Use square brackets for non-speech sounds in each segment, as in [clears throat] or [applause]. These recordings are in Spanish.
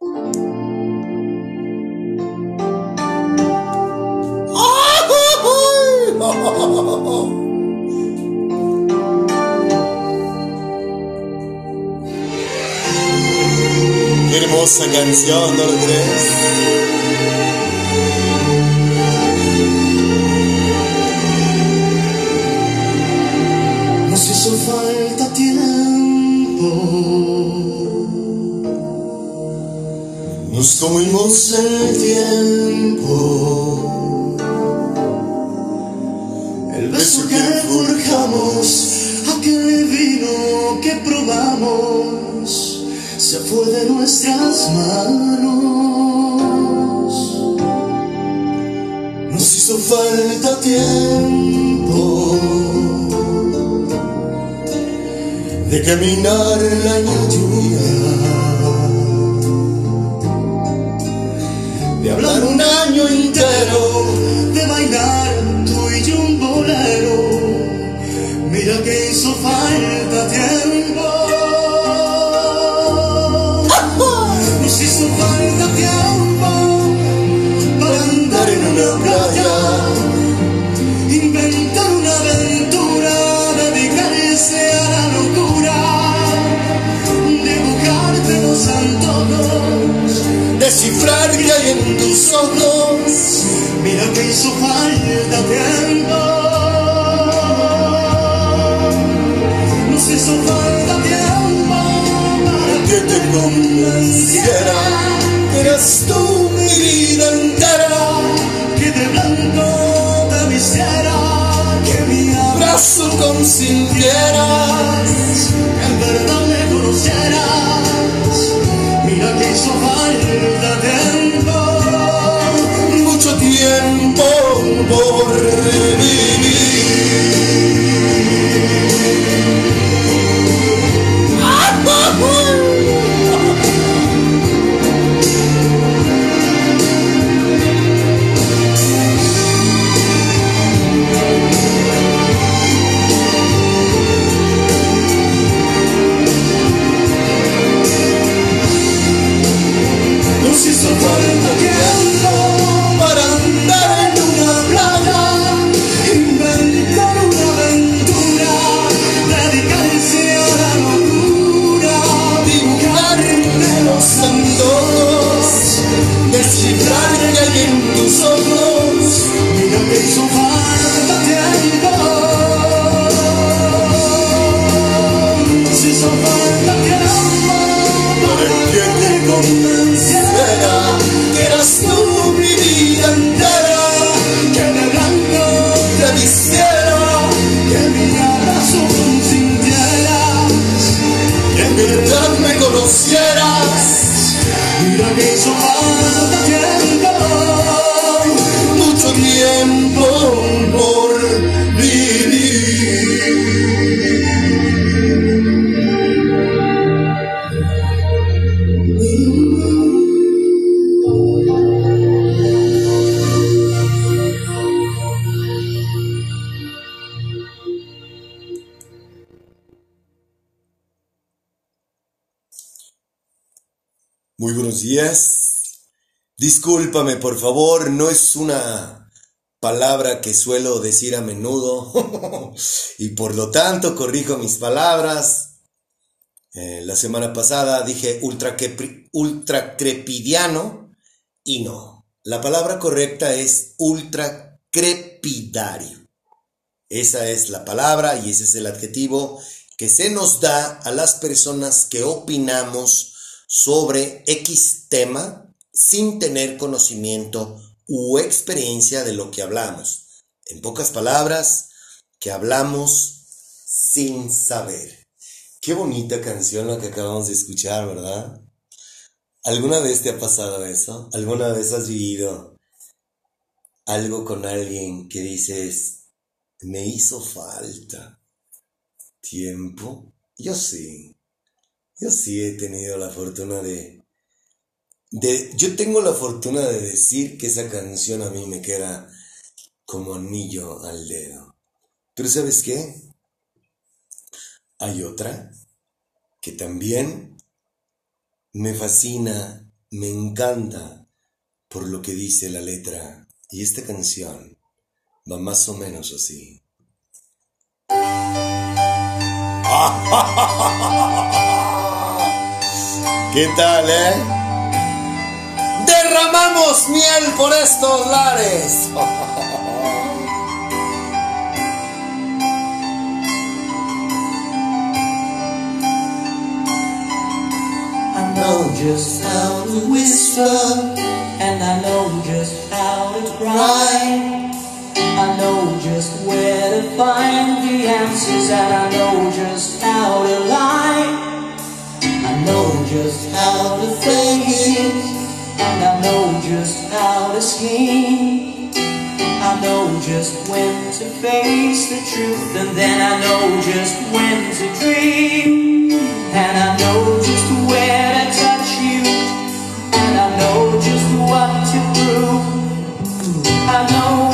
Qué hermosa canción, ¿no Nos comimos el tiempo. El beso que forjamos, aquel vino que probamos, se fue de nuestras manos. Nos hizo falta tiempo de caminar la lluvia, sin Muy buenos días. Discúlpame, por favor, no es una palabra que suelo decir a menudo [laughs] y por lo tanto corrijo mis palabras. Eh, la semana pasada dije ultra, ultracrepidiano y no. La palabra correcta es ultracrepidario. Esa es la palabra y ese es el adjetivo que se nos da a las personas que opinamos sobre X tema sin tener conocimiento u experiencia de lo que hablamos. En pocas palabras, que hablamos sin saber. Qué bonita canción la que acabamos de escuchar, ¿verdad? ¿Alguna vez te ha pasado eso? ¿Alguna vez has vivido algo con alguien que dices, me hizo falta tiempo? Yo sí. Yo sí he tenido la fortuna de, de... Yo tengo la fortuna de decir que esa canción a mí me queda como anillo al dedo. Pero ¿sabes qué? Hay otra que también me fascina me encanta por lo que dice la letra. Y esta canción va más o menos así. [laughs] ¿Qué tal, eh? Derramamos miel por estos lares. I know just how to whisper, and I know just how to cry. I know just where to find the answers, and I know just to scheme. I know just when to face the truth, and then I know just when to dream. And I know just where to touch you, and I know just what to prove. I know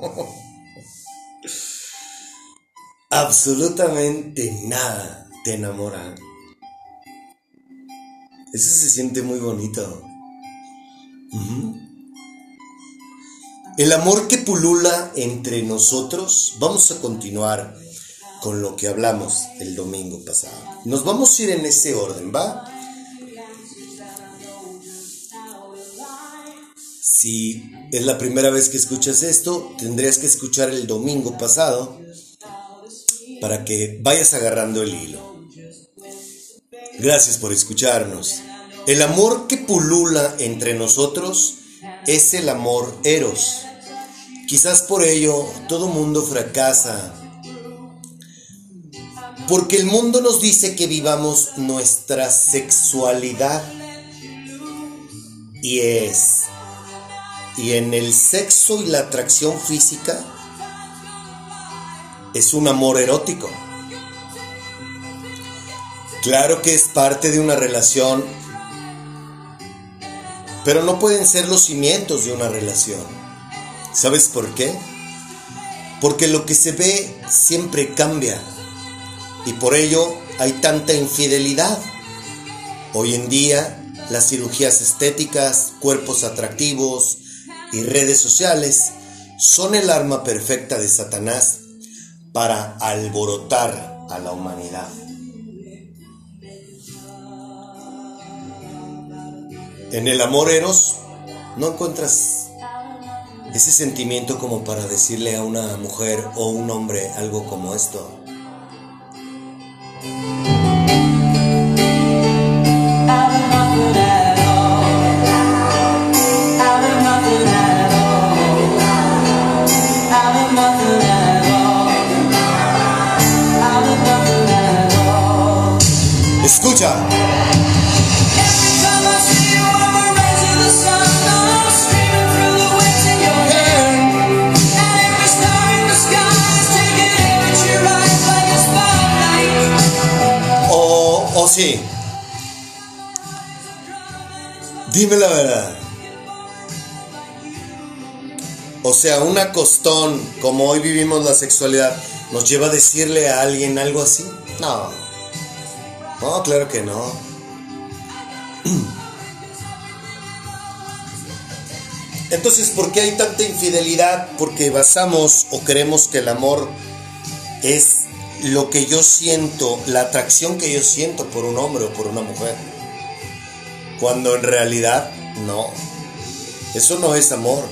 [laughs] absolutamente nada, te enamora? Eso se siente muy bonito. El amor que pulula entre nosotros, vamos a continuar con lo que hablamos el domingo pasado. Nos vamos a ir en ese orden, ¿va? Si es la primera vez que escuchas esto, tendrías que escuchar el domingo pasado para que vayas agarrando el hilo. Gracias por escucharnos. El amor que pulula entre nosotros es el amor eros. Quizás por ello todo mundo fracasa. Porque el mundo nos dice que vivamos nuestra sexualidad. Y es y en el sexo y la atracción física es un amor erótico. Claro que es parte de una relación, pero no pueden ser los cimientos de una relación. ¿Sabes por qué? Porque lo que se ve siempre cambia y por ello hay tanta infidelidad. Hoy en día las cirugías estéticas, cuerpos atractivos, y redes sociales son el arma perfecta de Satanás para alborotar a la humanidad. En el amor eros no encuentras ese sentimiento como para decirle a una mujer o un hombre algo como esto. Sí. Dime la verdad. O sea, un acostón, como hoy vivimos la sexualidad, ¿nos lleva a decirle a alguien algo así? No. No, claro que no. Entonces, ¿por qué hay tanta infidelidad? Porque basamos o creemos que el amor es lo que yo siento, la atracción que yo siento por un hombre o por una mujer. Cuando en realidad no. Eso no es amor.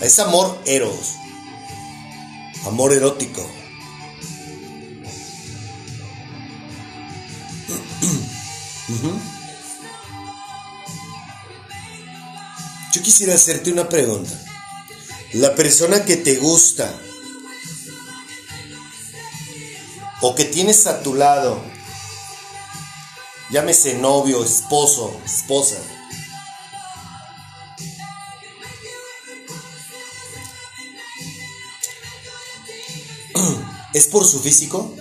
Es amor eros. Amor erótico. Yo quisiera hacerte una pregunta. La persona que te gusta, o que tienes a tu lado, llámese novio, esposo, esposa. ¿Es por su físico?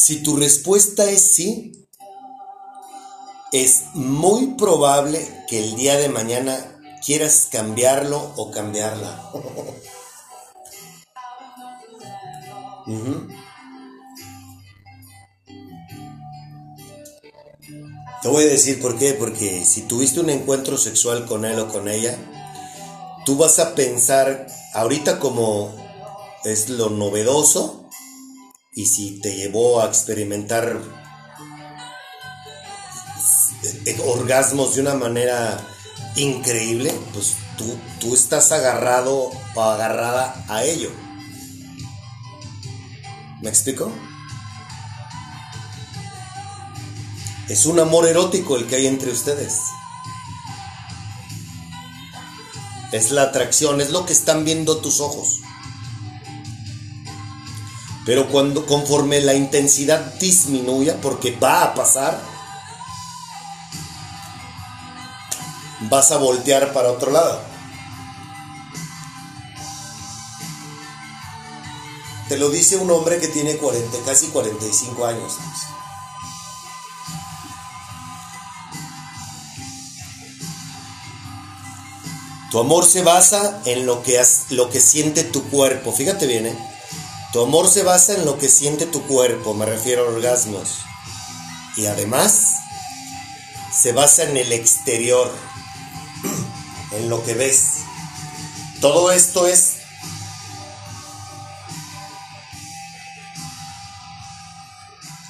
Si tu respuesta es sí, es muy probable que el día de mañana quieras cambiarlo o cambiarla. [laughs] Te voy a decir por qué, porque si tuviste un encuentro sexual con él o con ella, tú vas a pensar ahorita como es lo novedoso y si te llevó a experimentar orgasmos de una manera increíble, pues tú, tú estás agarrado o agarrada a ello. ¿Me explico? Es un amor erótico el que hay entre ustedes. Es la atracción, es lo que están viendo tus ojos. Pero cuando conforme la intensidad disminuya, porque va a pasar, vas a voltear para otro lado. Te lo dice un hombre que tiene 40, casi 45 años. Tu amor se basa en lo que, lo que siente tu cuerpo. Fíjate bien, ¿eh? Tu amor se basa en lo que siente tu cuerpo, me refiero a orgasmos. Y además, se basa en el exterior, [clears throat] en lo que ves. Todo esto es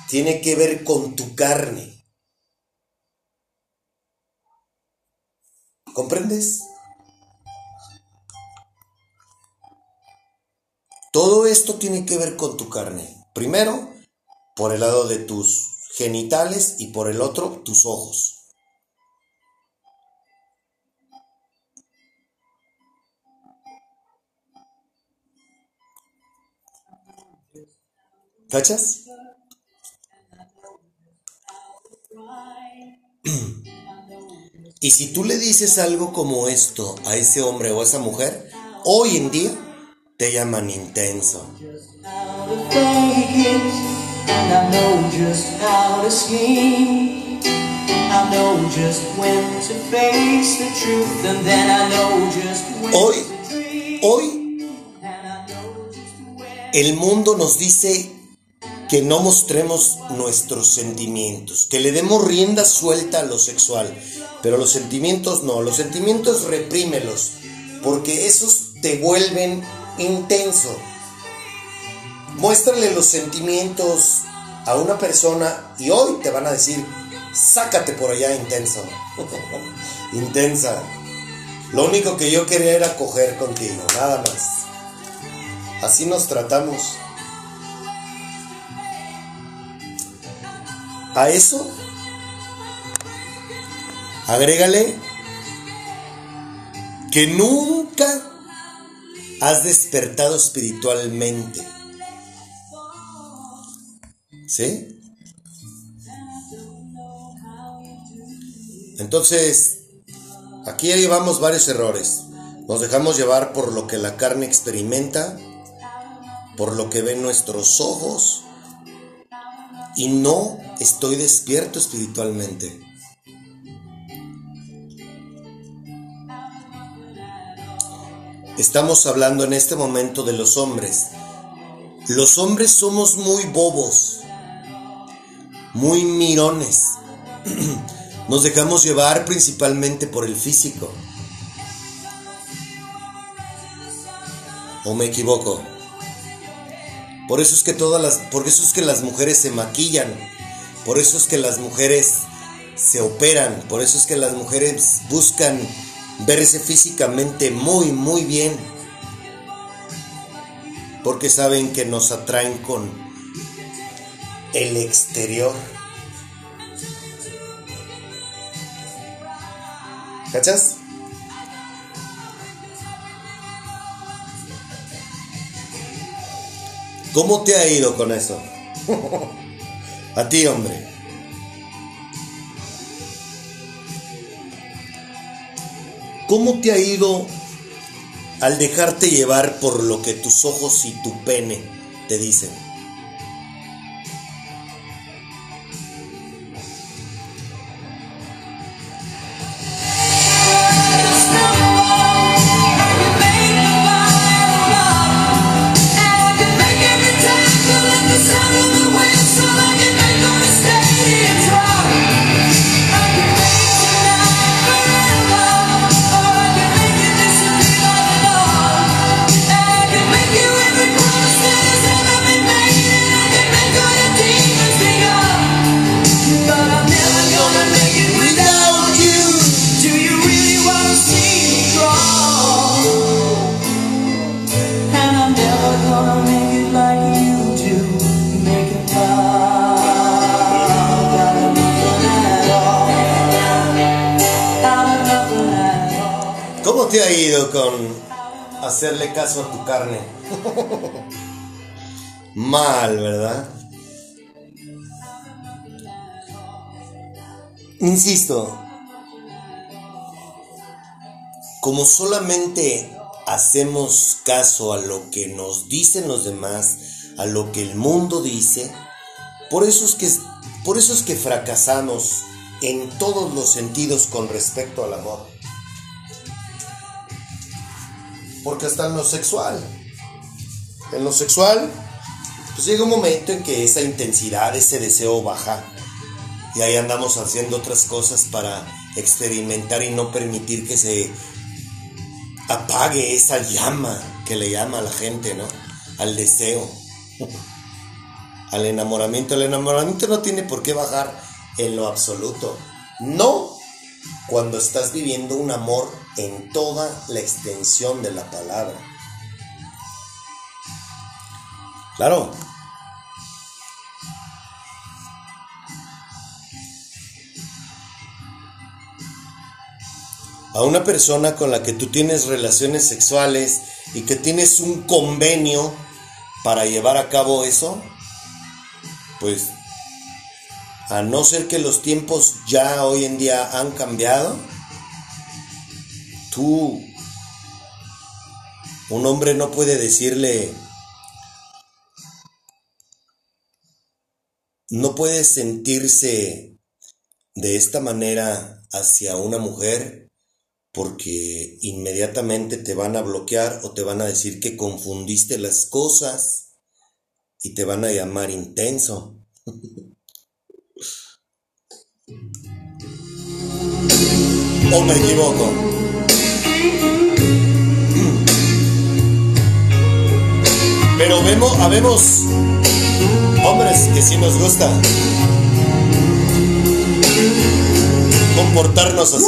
tiene que ver con tu carne. ¿Comprendes? Todo esto tiene que ver con tu carne. Primero, por el lado de tus genitales y por el otro, tus ojos. ¿Cachas? [clears throat] Y si tú le dices algo como esto a ese hombre o a esa mujer, hoy en día te llaman intenso. Hoy, hoy, el mundo nos dice que no mostremos nuestros sentimientos, que le demos rienda suelta a lo sexual, pero los sentimientos no, los sentimientos reprímelos, porque esos te vuelven intenso. Muéstrale los sentimientos a una persona y hoy te van a decir, sácate por allá intenso, [laughs] intensa. Lo único que yo quería era coger contigo, nada más. Así nos tratamos. A eso, agrégale que nunca has despertado espiritualmente. ¿Sí? Entonces, aquí llevamos varios errores. Nos dejamos llevar por lo que la carne experimenta, por lo que ven nuestros ojos, y no estoy despierto espiritualmente. Estamos hablando en este momento de los hombres. Los hombres somos muy bobos, muy mirones. [clears throat] Nos dejamos llevar principalmente por el físico. ¿O me equivoco? Por eso es que todas las, por eso es que las mujeres se maquillan, por eso es que las mujeres se operan, por eso es que las mujeres buscan verse físicamente muy, muy bien, porque saben que nos atraen con el exterior. ¿Cachas? ¿Cómo te ha ido con eso? [laughs] A ti, hombre. ¿Cómo te ha ido al dejarte llevar por lo que tus ojos y tu pene te dicen? Hacerle caso a tu carne. [laughs] Mal, ¿verdad? Insisto, como solamente hacemos caso a lo que nos dicen los demás, a lo que el mundo dice, por eso es que, por eso es que fracasamos en todos los sentidos con respecto al amor. Porque hasta en lo sexual. En lo sexual, pues llega un momento en que esa intensidad, ese deseo baja. Y ahí andamos haciendo otras cosas para experimentar y no permitir que se apague esa llama que le llama a la gente, ¿no? Al deseo, al enamoramiento. El enamoramiento no tiene por qué bajar en lo absoluto. No cuando estás viviendo un amor en toda la extensión de la palabra. Claro. A una persona con la que tú tienes relaciones sexuales y que tienes un convenio para llevar a cabo eso, pues a no ser que los tiempos ya hoy en día han cambiado, tú, un hombre no puede decirle, no puede sentirse de esta manera hacia una mujer porque inmediatamente te van a bloquear o te van a decir que confundiste las cosas y te van a llamar intenso. [laughs] ¿O me equivoco? Pero vemos, habemos hombres que sí nos gusta comportarnos así.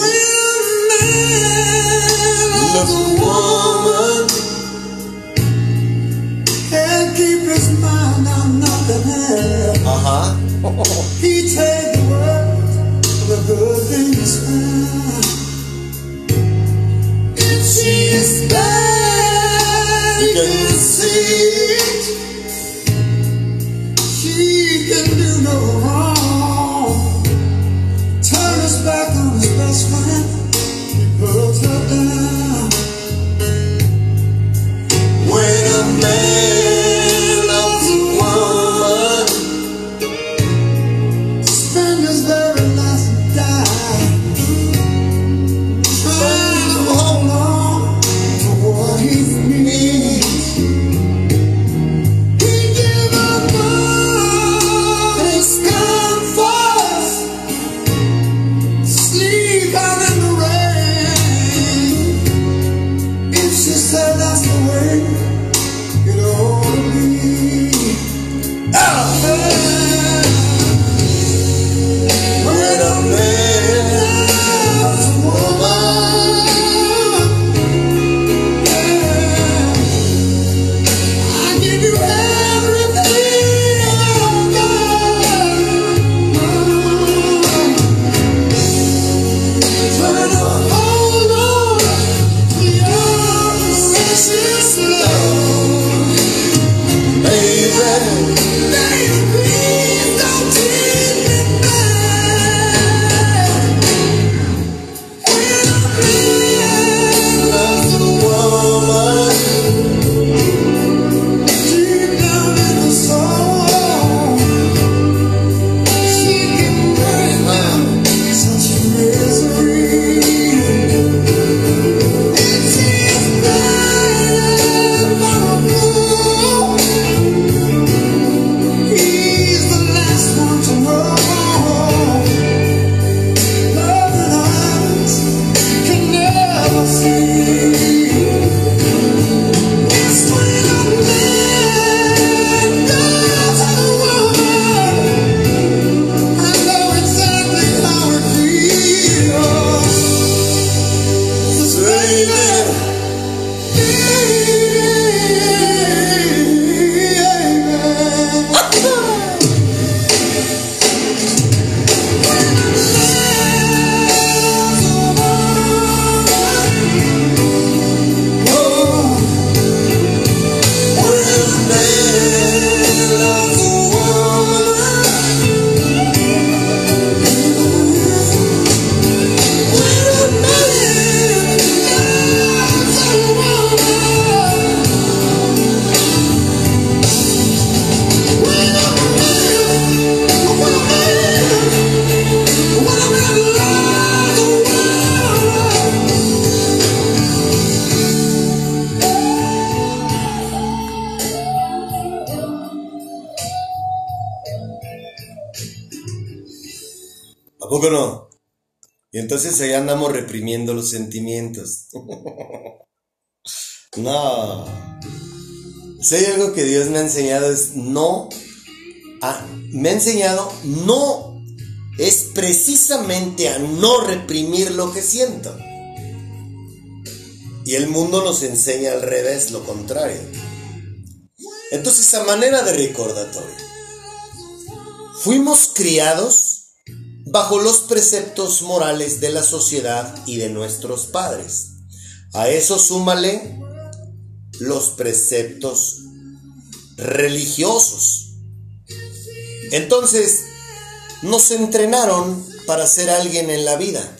Ajá. She can do no wrong Turn us back on his best friend. Entonces ahí andamos reprimiendo los sentimientos. [laughs] no. Si hay algo que Dios me ha enseñado es no. me ha enseñado no. Es precisamente a no reprimir lo que siento. Y el mundo nos enseña al revés, lo contrario. Entonces, a manera de recordatorio, fuimos criados bajo los preceptos morales de la sociedad y de nuestros padres. A eso súmale los preceptos religiosos. Entonces, nos entrenaron para ser alguien en la vida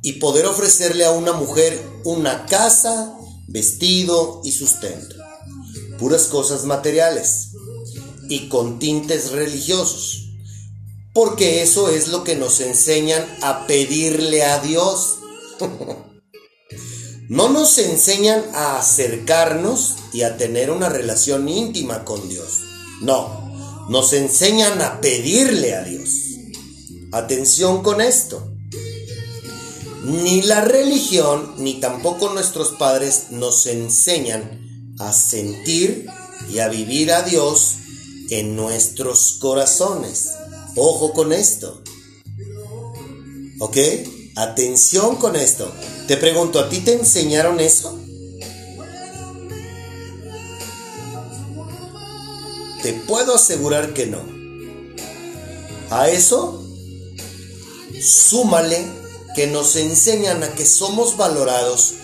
y poder ofrecerle a una mujer una casa, vestido y sustento. Puras cosas materiales y con tintes religiosos. Porque eso es lo que nos enseñan a pedirle a Dios. [laughs] no nos enseñan a acercarnos y a tener una relación íntima con Dios. No, nos enseñan a pedirle a Dios. Atención con esto. Ni la religión ni tampoco nuestros padres nos enseñan a sentir y a vivir a Dios en nuestros corazones. Ojo con esto. ¿Ok? Atención con esto. Te pregunto, ¿a ti te enseñaron eso? Te puedo asegurar que no. A eso, súmale que nos enseñan a que somos valorados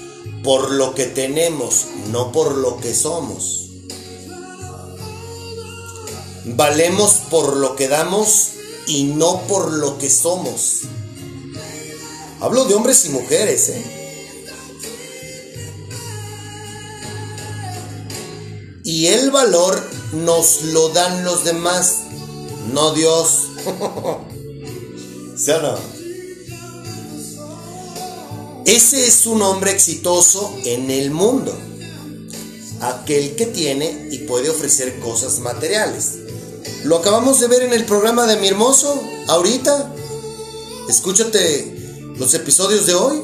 por lo que tenemos, no por lo que somos. Valemos por lo que damos y no por lo que somos. Hablo de hombres y mujeres, ¿eh? Y el valor nos lo dan los demás, no Dios. [laughs] ¿Sí? Ese es un hombre exitoso en el mundo. Aquel que tiene y puede ofrecer cosas materiales. Lo acabamos de ver en el programa de mi hermoso, ahorita. Escúchate los episodios de hoy.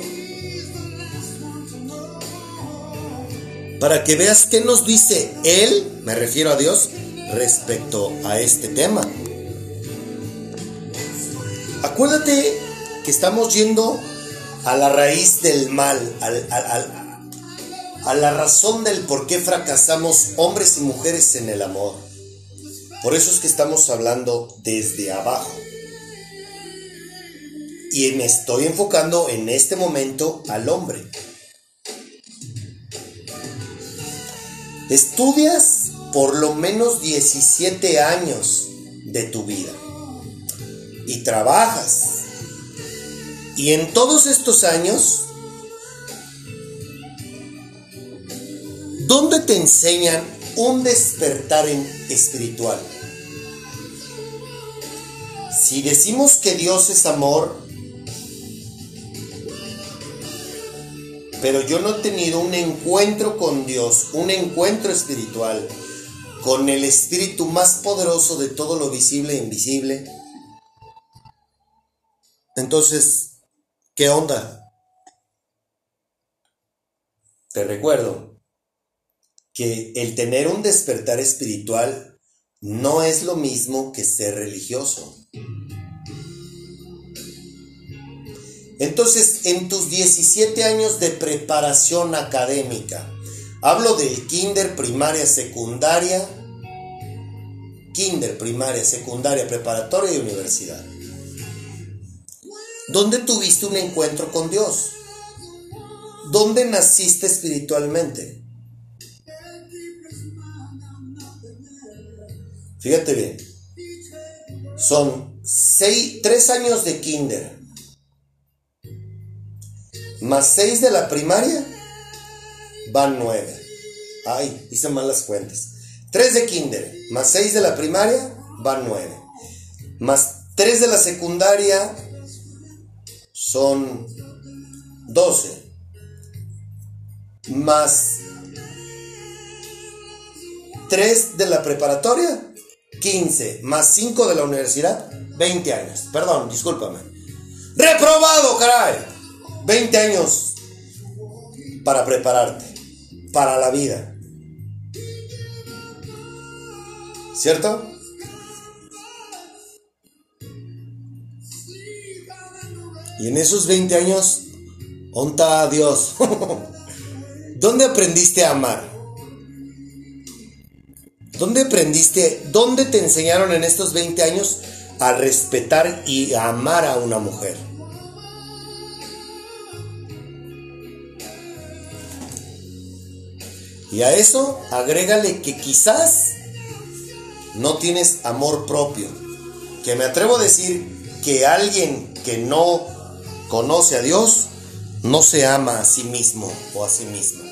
Para que veas qué nos dice Él, me refiero a Dios, respecto a este tema. Acuérdate que estamos yendo a la raíz del mal, a la razón del por qué fracasamos hombres y mujeres en el amor. Por eso es que estamos hablando desde abajo. Y me estoy enfocando en este momento al hombre. Estudias por lo menos 17 años de tu vida y trabajas y en todos estos años, ¿dónde te enseñan un despertar espiritual? Si decimos que Dios es amor, pero yo no he tenido un encuentro con Dios, un encuentro espiritual, con el espíritu más poderoso de todo lo visible e invisible, entonces ¿Qué onda? Te recuerdo que el tener un despertar espiritual no es lo mismo que ser religioso. Entonces, en tus 17 años de preparación académica, hablo del kinder, primaria, secundaria, kinder, primaria, secundaria, preparatoria y universidad. ¿Dónde tuviste un encuentro con Dios? ¿Dónde naciste espiritualmente? Fíjate bien. Son seis, tres años de kinder. Más seis de la primaria. Van nueve. Ay, hice mal las cuentas. Tres de kinder. Más seis de la primaria. Van nueve. Más tres de la secundaria son 12 más 3 de la preparatoria, 15 más 5 de la universidad, 20 años. Perdón, discúlpame. Reprobado, caray. 20 años para prepararte para la vida. ¿Cierto? Y en esos 20 años, onta a Dios. [laughs] ¿Dónde aprendiste a amar? ¿Dónde aprendiste, dónde te enseñaron en estos 20 años a respetar y a amar a una mujer? Y a eso agrégale que quizás no tienes amor propio. Que me atrevo a decir que alguien que no conoce a Dios no se ama a sí mismo o a sí misma.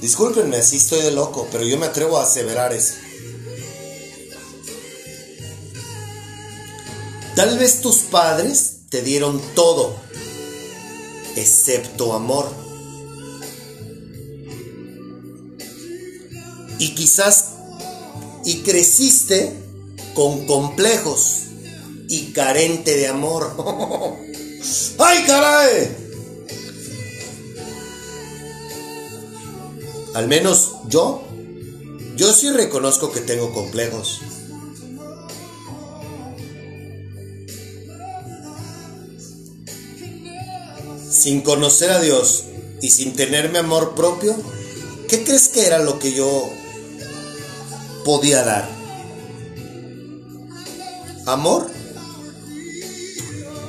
Discúlpenme, así estoy de loco, pero yo me atrevo a aseverar eso. Tal vez tus padres te dieron todo, excepto amor. Y quizás, y creciste con complejos y carente de amor. [laughs] ¡Ay, caray! Al menos yo, yo sí reconozco que tengo complejos. Sin conocer a Dios y sin tenerme amor propio, ¿qué crees que era lo que yo podía dar? ¿Amor?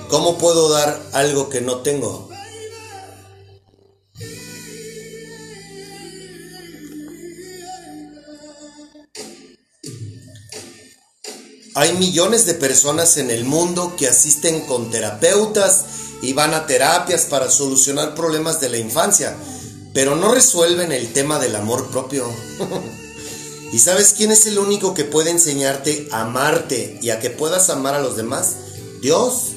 ¿Cómo puedo dar algo que no tengo? Hay millones de personas en el mundo que asisten con terapeutas y van a terapias para solucionar problemas de la infancia, pero no resuelven el tema del amor propio. [laughs] ¿Y sabes quién es el único que puede enseñarte a amarte y a que puedas amar a los demás? Dios.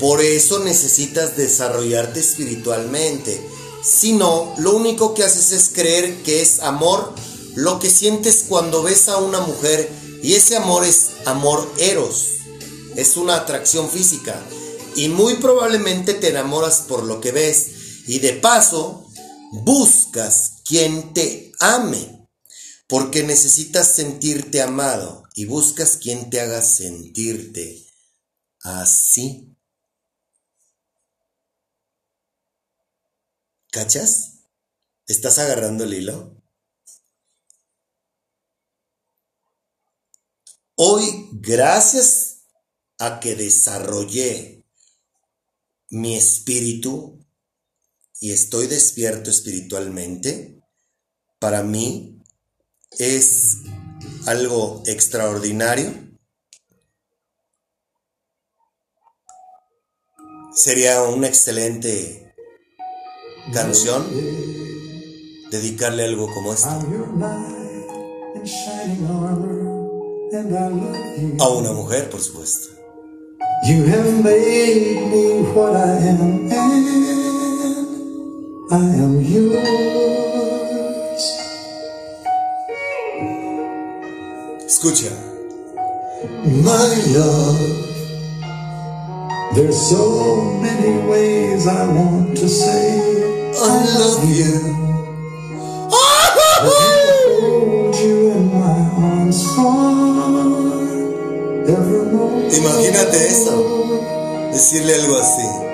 Por eso necesitas desarrollarte espiritualmente. Si no, lo único que haces es creer que es amor lo que sientes cuando ves a una mujer y ese amor es amor eros, es una atracción física. Y muy probablemente te enamoras por lo que ves. Y de paso, buscas quien te ame. Porque necesitas sentirte amado. Y buscas quien te haga sentirte así. ¿Cachas? ¿Estás agarrando el hilo? Hoy, gracias a que desarrollé mi espíritu y estoy despierto espiritualmente, para mí es algo extraordinario. Sería una excelente canción dedicarle algo como esto. A una mujer, por supuesto. You have made me what I am, and I am. Escucha. My love, there's so many ways I want to say I love you. Imagínate eso, decirle algo así.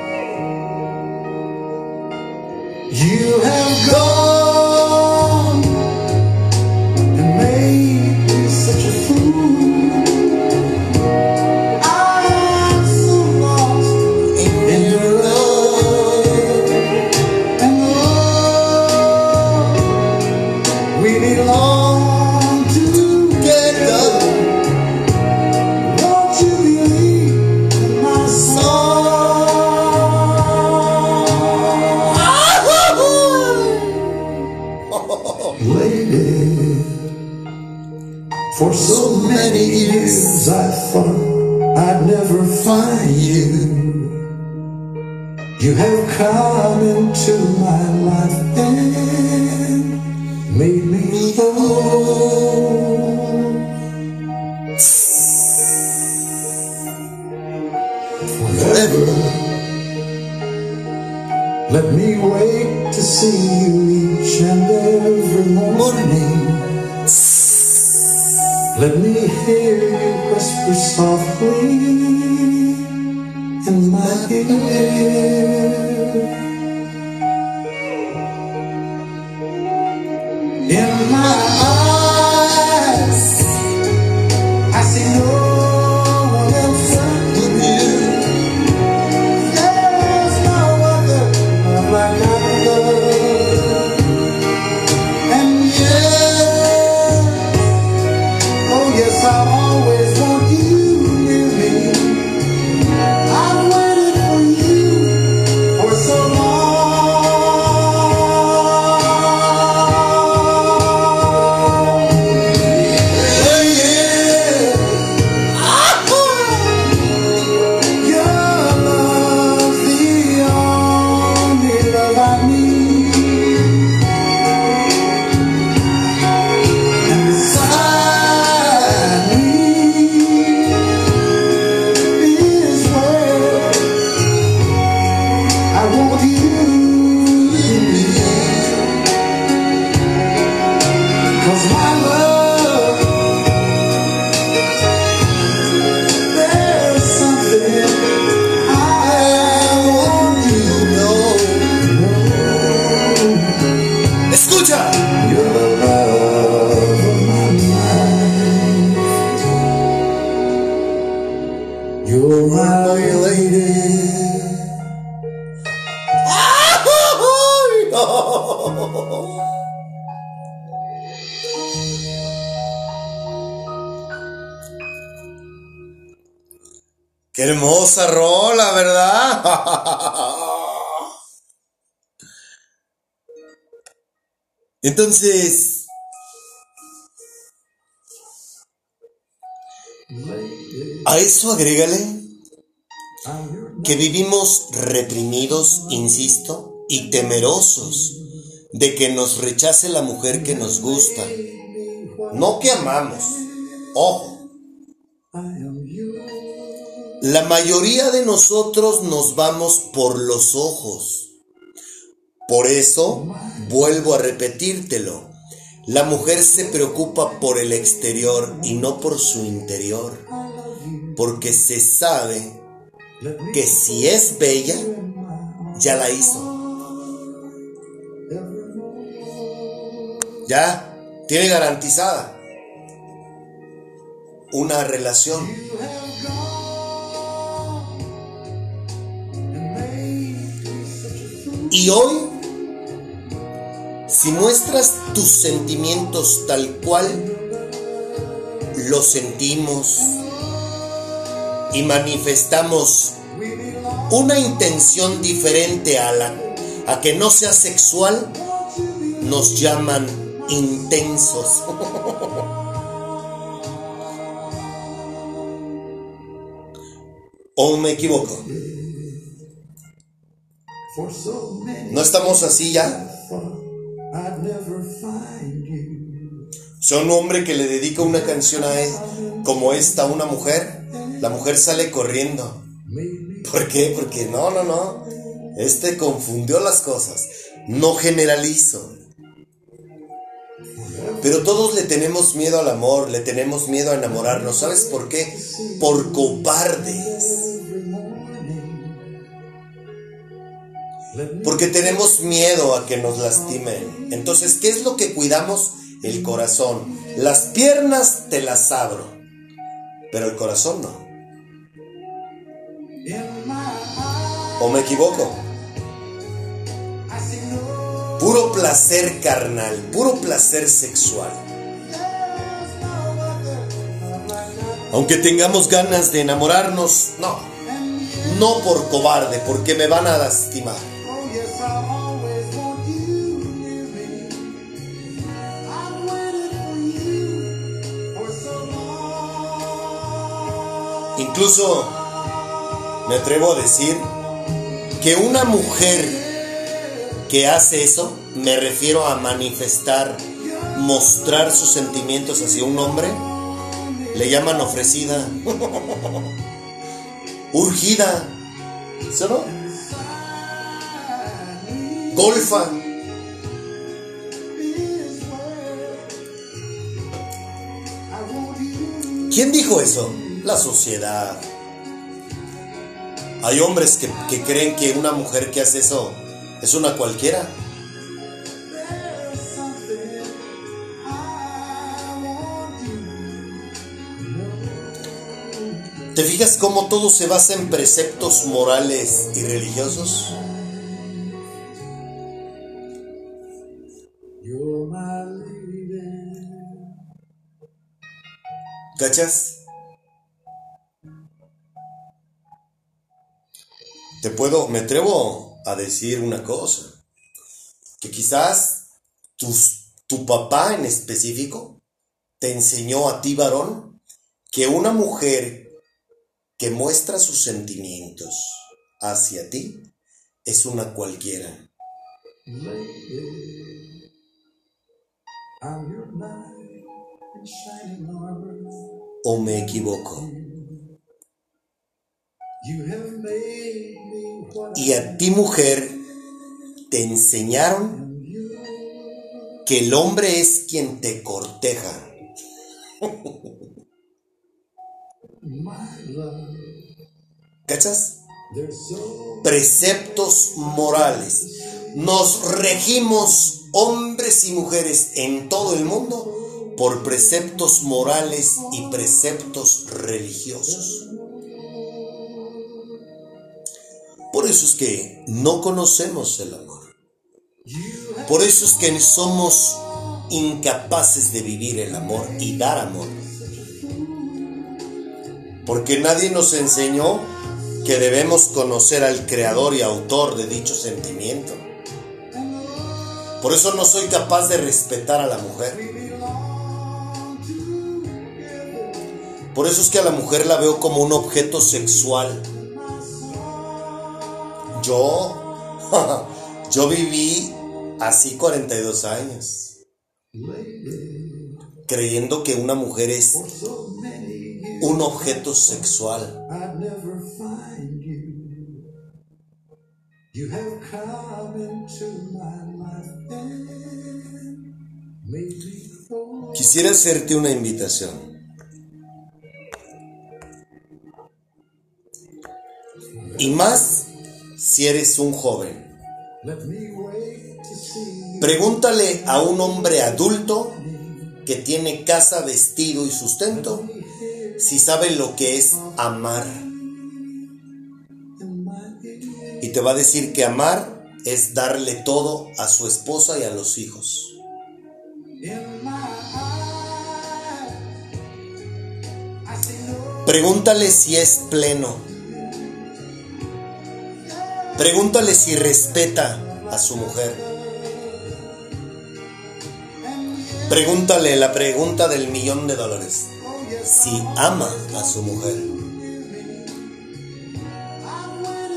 Entonces, a eso agrégale que vivimos reprimidos, insisto, y temerosos de que nos rechace la mujer que nos gusta. No que amamos. Ojo, la mayoría de nosotros nos vamos por los ojos. Por eso, vuelvo a repetírtelo, la mujer se preocupa por el exterior y no por su interior, porque se sabe que si es bella, ya la hizo. Ya tiene garantizada una relación. Y hoy, si muestras tus sentimientos tal cual los sentimos y manifestamos una intención diferente a la a que no sea sexual, nos llaman intensos. ¿O me equivoco? ¿No estamos así ya? Son un hombre que le dedica una canción a él, como esta, a una mujer, la mujer sale corriendo. ¿Por qué? Porque no, no, no. Este confundió las cosas. No generalizo. Pero todos le tenemos miedo al amor, le tenemos miedo a enamorarnos. ¿Sabes por qué? Por cobardes. Porque tenemos miedo a que nos lastimen. Entonces, ¿qué es lo que cuidamos? El corazón. Las piernas te las abro, pero el corazón no. ¿O me equivoco? Puro placer carnal, puro placer sexual. Aunque tengamos ganas de enamorarnos, no. No por cobarde, porque me van a lastimar. Incluso me atrevo a decir que una mujer que hace eso, me refiero a manifestar, mostrar sus sentimientos hacia un hombre, le llaman ofrecida, [laughs] urgida, ¿sí o no? engolfa. ¿Quién dijo eso? La sociedad. Hay hombres que, creen que una mujer que hace eso es una cualquiera. ¿Te fijas cómo todo se basa en preceptos morales y religiosos? ¿Cachas? Te puedo, me atrevo a decir una cosa, que quizás tu papá en específico te enseñó a ti varón que una mujer que muestra sus sentimientos hacia ti es una cualquiera. ¿O me equivoco? Y a ti mujer te enseñaron que el hombre es quien te corteja. ¿Cachas? Preceptos morales. Nos regimos hombres y mujeres en todo el mundo por preceptos morales y preceptos religiosos. Por eso es que no conocemos el amor. Por eso es que somos incapaces de vivir el amor y dar amor. Porque nadie nos enseñó que debemos conocer al creador y autor de dicho sentimiento. Por eso no soy capaz de respetar a la mujer. Por eso es que a la mujer la veo como un objeto sexual. Yo, [laughs] yo viví así 42 años, creyendo que una mujer es un objeto sexual. Quisiera hacerte una invitación. Y más si eres un joven. Pregúntale a un hombre adulto que tiene casa, vestido y sustento si sabe lo que es amar. Y te va a decir que amar es darle todo a su esposa y a los hijos. Pregúntale si es pleno. Pregúntale si respeta a su mujer. Pregúntale la pregunta del millón de dólares si ama a su mujer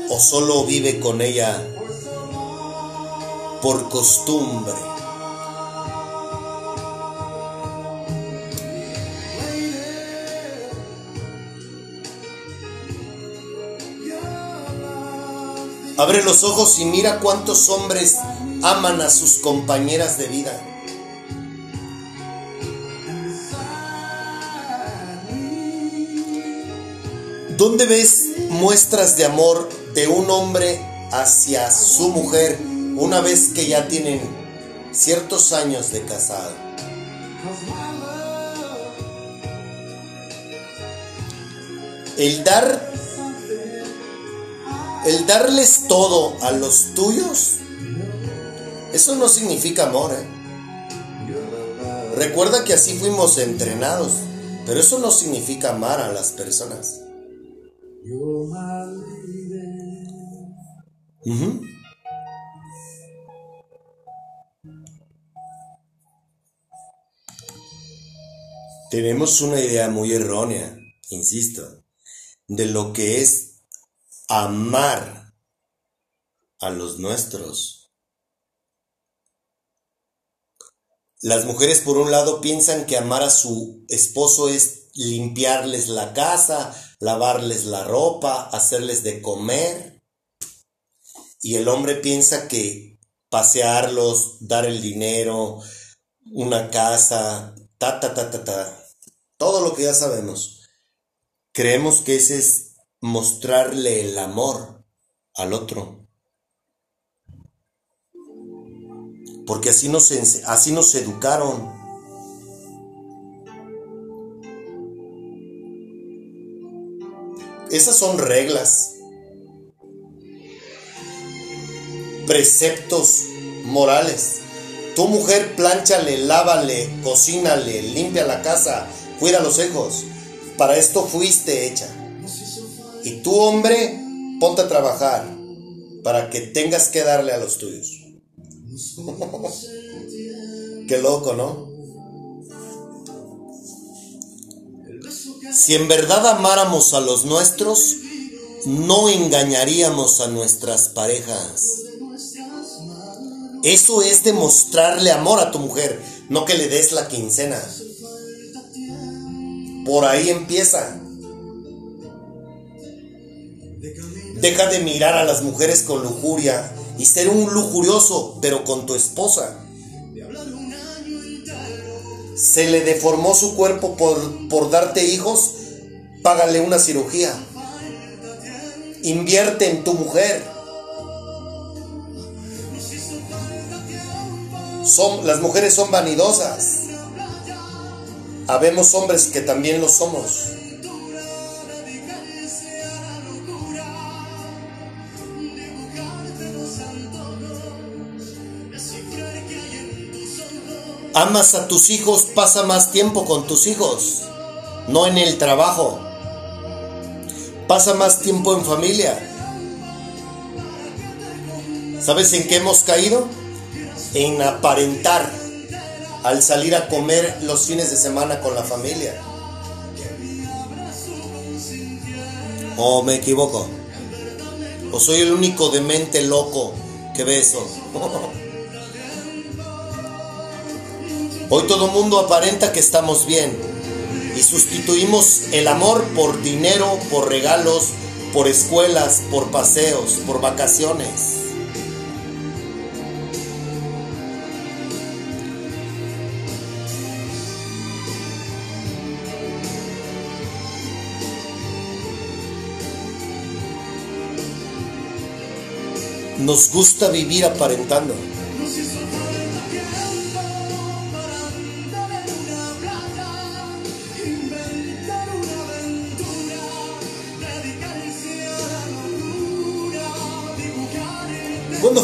o solo vive con ella por costumbre. Abre los ojos y mira cuántos hombres aman a sus compañeras de vida. ¿Dónde ves muestras de amor de un hombre hacia su mujer una vez que ya tienen ciertos años de casado? El dar el darles todo a los tuyos eso no significa amor, ¿eh? Recuerda que así fuimos entrenados, pero eso no significa amar a las personas. Tenemos una idea muy errónea, insisto, de lo que es amar a los nuestros. Las mujeres por un lado piensan que amar a su esposo es limpiarles la casa, lavarles la ropa, hacerles de comer. Y el hombre piensa que pasearlos, dar el dinero, una casa, ta, ta, ta, ta, ta. Todo lo que ya sabemos. Creemos que ese es mostrarle el amor al otro. Porque así nos, educaron. Esas son reglas, preceptos morales. Tu mujer, planchale, lávale, cocínale, limpia la casa, cuida a los hijos. Para esto fuiste hecha. Y tu hombre, ponte a trabajar para que tengas que darle a los tuyos. [laughs] Qué loco, ¿no? Si en verdad amáramos a los nuestros, no engañaríamos a nuestras parejas. Eso es demostrarle amor a tu mujer, no que le des la quincena. Por ahí empieza. Deja de mirar a las mujeres con lujuria y ser un lujurioso, pero con tu esposa. Se le deformó su cuerpo por, por darte hijos, págale una cirugía. Invierte en tu mujer. Son, las mujeres son vanidosas. Habemos hombres que también lo somos. Amas a tus hijos, pasa más tiempo con tus hijos, no en el trabajo. Pasa más tiempo en familia. ¿Sabes en qué hemos caído? En aparentar al salir a comer los fines de semana con la familia. ¿O me equivoco? ¿O soy el único demente loco que ve eso? [laughs] Hoy todo mundo aparenta que estamos bien y sustituimos el amor por dinero, por regalos, por escuelas, por paseos, por vacaciones. Nos gusta vivir aparentando.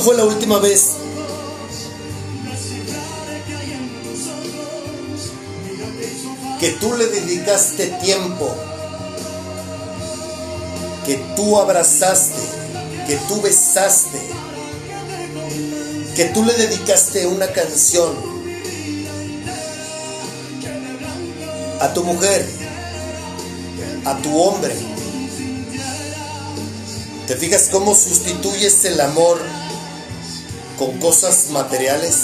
Fue la última vez. Que tú le dedicaste tiempo, que tú abrazaste, que tú besaste, que tú le dedicaste una canción. A tu mujer, a tu hombre? ¿Te fijas cómo sustituyes el amor con cosas materiales?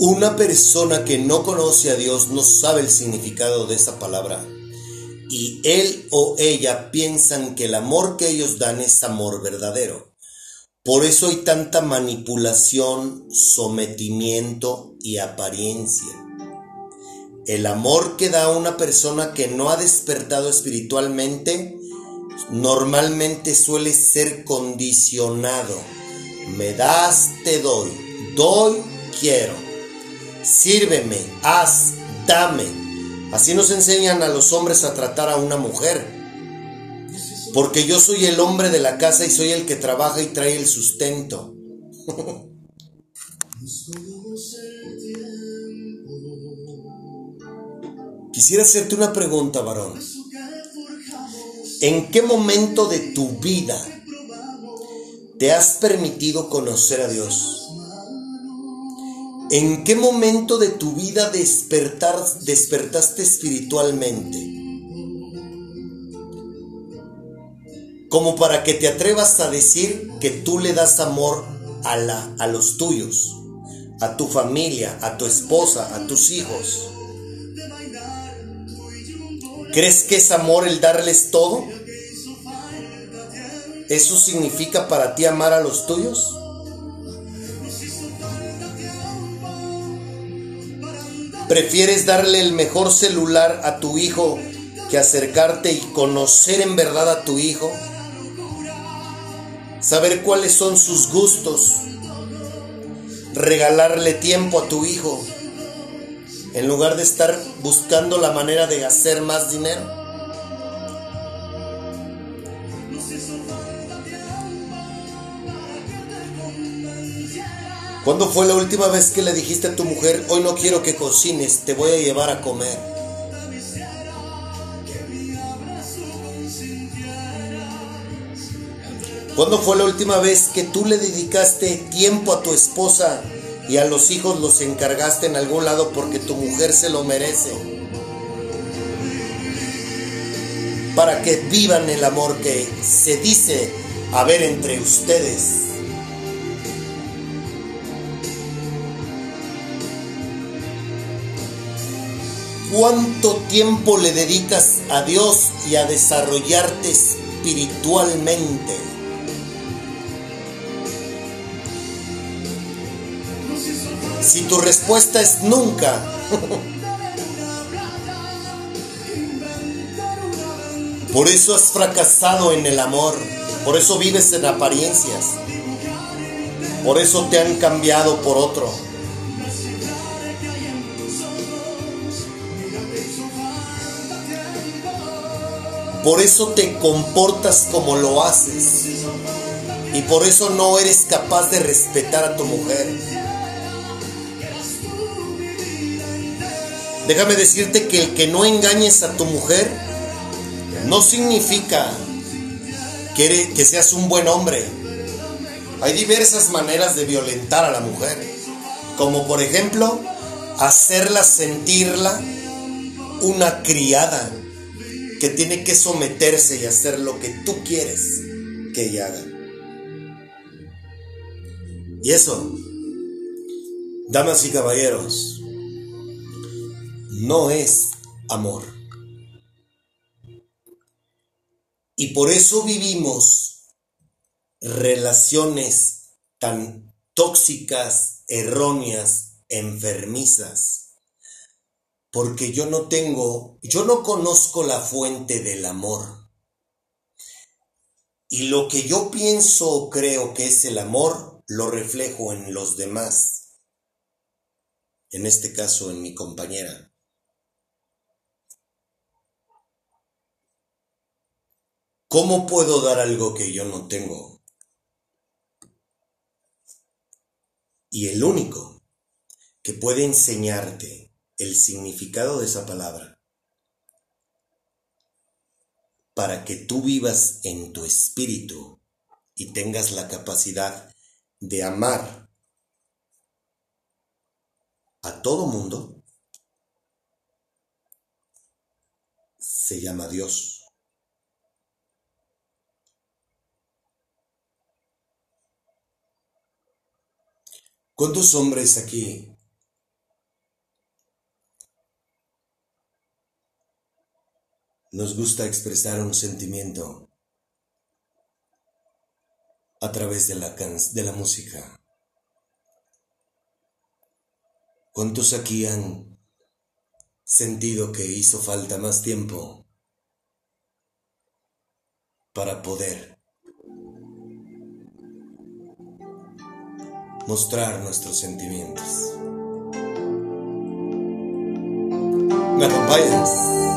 Una persona que no conoce a Dios no sabe el significado de esa palabra. Y él o ella piensan que el amor que ellos dan es amor verdadero. Por eso hay tanta manipulación, sometimiento y apariencia. El amor que da una persona que no ha despertado espiritualmente normalmente suele ser condicionado. Me das, te doy. Doy, quiero. Sírveme, haz, dame. Así nos enseñan a los hombres a tratar a una mujer. Porque yo soy el hombre de la casa y soy el que trabaja y trae el sustento. Quisiera hacerte una pregunta, varón. ¿En qué momento de tu vida te has permitido conocer a Dios? ¿En qué momento de tu vida despertar, despertaste espiritualmente? Como para que te atrevas a decir que tú le das amor a, la, a los tuyos, a tu familia, a tu esposa, a tus hijos. ¿Crees que es amor el darles todo? ¿Eso significa para ti amar a los tuyos? ¿Prefieres darle el mejor celular a tu hijo que acercarte y conocer en verdad a tu hijo? Saber cuáles son sus gustos. Regalarle tiempo a tu hijo en lugar de estar buscando la manera de hacer más dinero. ¿Cuándo fue la última vez que le dijiste a tu mujer, hoy no quiero que cocines, te voy a llevar a comer? ¿Cuándo fue la última vez que tú le dedicaste tiempo a tu esposa y a los hijos los encargaste en algún lado porque tu mujer se lo merece. Para que vivan el amor que se dice haber entre ustedes. ¿Cuánto tiempo le dedicas a Dios y a desarrollarte espiritualmente? Si tu respuesta es nunca, por eso has fracasado en el amor, por eso vives en apariencias, por eso te han cambiado por otro. Por eso te comportas como lo haces. Y por eso no eres capaz de respetar a tu mujer. Déjame decirte que el que no engañes a tu mujer no significa que, seas un buen hombre. Hay diversas maneras de violentar a la mujer, como por ejemplo hacerla sentirla una criada que tiene que someterse y hacer lo que tú quieres que ella haga. Y eso, damas y caballeros, no es amor. Y por eso vivimos relaciones tan tóxicas, erróneas, enfermizas. Porque yo no tengo, yo no conozco la fuente del amor. Y lo que yo pienso o creo que es el amor, lo reflejo en los demás. En este caso, en mi compañera. ¿Cómo puedo dar algo que yo no tengo? Y el único que puede enseñarte el significado de esa palabra para que tú vivas en tu espíritu y tengas la capacidad de amar a todo mundo, se llama Dios. ¿Cuántos hombres aquí nos gusta expresar un sentimiento a través de la, de la música? ¿Cuántos aquí han sentido que hizo falta más tiempo para poder mostrar nuestros sentimientos. ¿Me acompañas?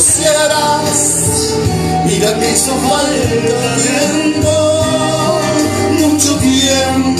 conocieras, mira que hizo falta mucho tiempo.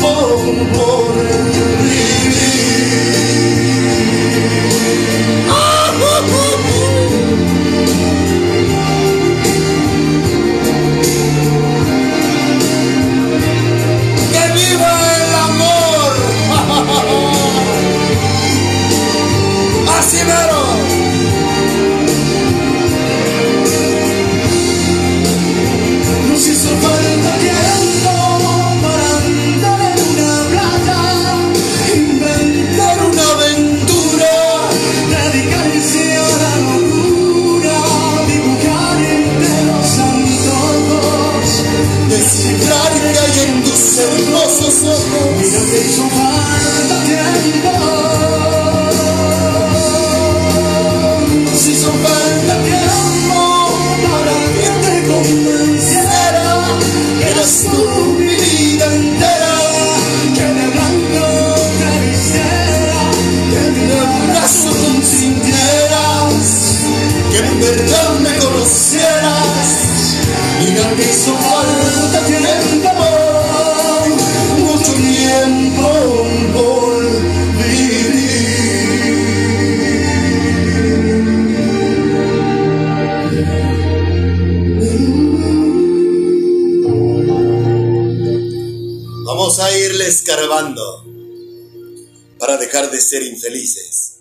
felices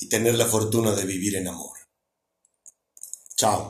y tener la fortuna de vivir en amor. Chao.